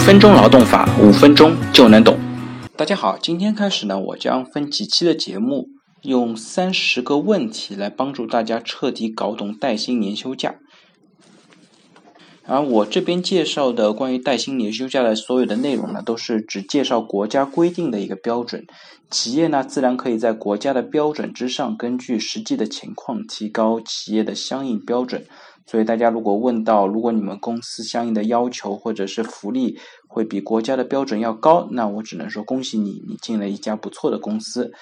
分钟劳动法，五分钟就能懂。大家好，今天开始呢，我将分几期的节目，用三十个问题来帮助大家彻底搞懂带薪年休假。而我这边介绍的关于带薪年休假的所有的内容呢，都是只介绍国家规定的一个标准，企业呢自然可以在国家的标准之上，根据实际的情况提高企业的相应标准。所以大家如果问到，如果你们公司相应的要求或者是福利会比国家的标准要高，那我只能说恭喜你，你进了一家不错的公司。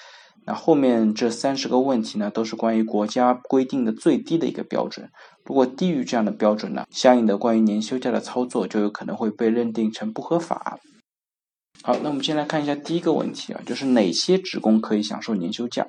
那后面这三十个问题呢，都是关于国家规定的最低的一个标准。如果低于这样的标准呢，相应的关于年休假的操作就有可能会被认定成不合法。好，那我们先来看一下第一个问题啊，就是哪些职工可以享受年休假？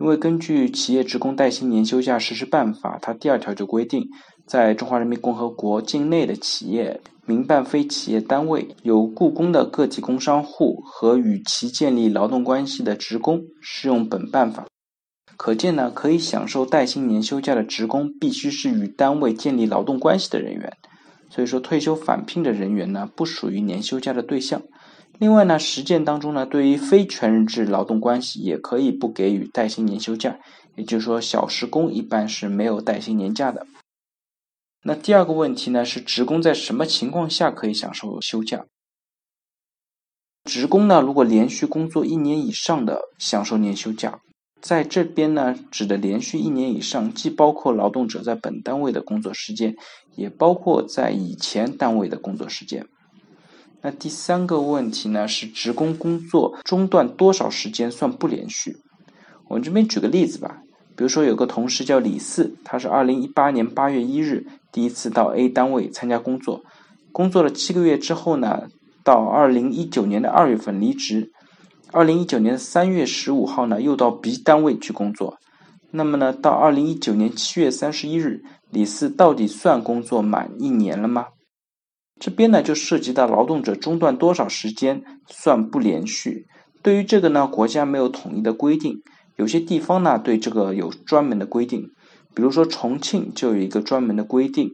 因为根据《企业职工带薪年休假实施办法》，它第二条就规定，在中华人民共和国境内的企业、民办非企业单位有雇工的个体工商户和与其建立劳动关系的职工适用本办法。可见呢，可以享受带薪年休假的职工必须是与单位建立劳动关系的人员。所以说，退休返聘的人员呢，不属于年休假的对象。另外呢，实践当中呢，对于非全日制劳动关系也可以不给予带薪年休假，也就是说，小时工一般是没有带薪年假的。那第二个问题呢，是职工在什么情况下可以享受休假？职工呢，如果连续工作一年以上的享受年休假，在这边呢，指的连续一年以上，既包括劳动者在本单位的工作时间，也包括在以前单位的工作时间。那第三个问题呢，是职工工作中断多少时间算不连续？我们这边举个例子吧，比如说有个同事叫李四，他是二零一八年八月一日第一次到 A 单位参加工作，工作了七个月之后呢，到二零一九年的二月份离职，二零一九年三月十五号呢又到 B 单位去工作，那么呢，到二零一九年七月三十一日，李四到底算工作满一年了吗？这边呢就涉及到劳动者中断多少时间算不连续。对于这个呢，国家没有统一的规定，有些地方呢对这个有专门的规定。比如说重庆就有一个专门的规定，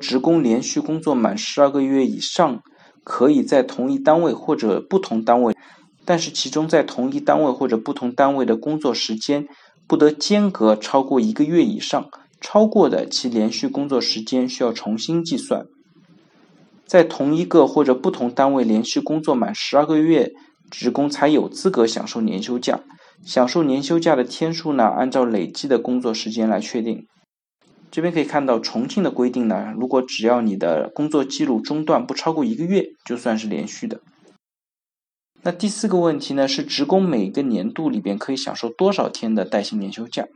职工连续工作满十二个月以上，可以在同一单位或者不同单位，但是其中在同一单位或者不同单位的工作时间不得间隔超过一个月以上，超过的其连续工作时间需要重新计算。在同一个或者不同单位连续工作满十二个月，职工才有资格享受年休假。享受年休假的天数呢，按照累计的工作时间来确定。这边可以看到重庆的规定呢，如果只要你的工作记录中断不超过一个月，就算是连续的。那第四个问题呢，是职工每个年度里边可以享受多少天的带薪年休假？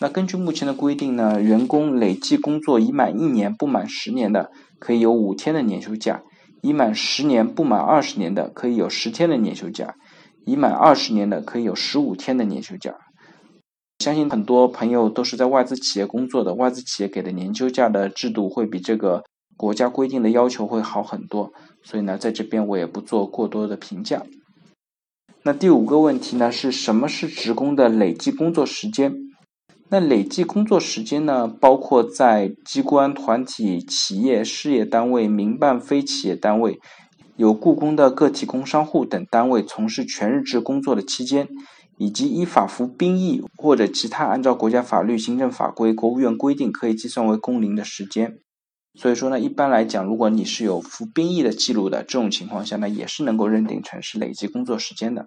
那根据目前的规定呢，员工累计工作已满一年不满十年的，可以有五天的年休假；已满十年不满二十年的，可以有十天的年休假；已满二十年的，可以有十五天的年休假。相信很多朋友都是在外资企业工作的，外资企业给的年休假的制度会比这个国家规定的要求会好很多，所以呢，在这边我也不做过多的评价。那第五个问题呢，是什么是职工的累计工作时间？那累计工作时间呢，包括在机关、团体、企业、事业单位、民办非企业单位、有故宫的个体工商户等单位从事全日制工作的期间，以及依法服兵役或者其他按照国家法律、行政法规、国务院规定可以计算为工龄的时间。所以说呢，一般来讲，如果你是有服兵役的记录的，这种情况下呢，也是能够认定成是累计工作时间的。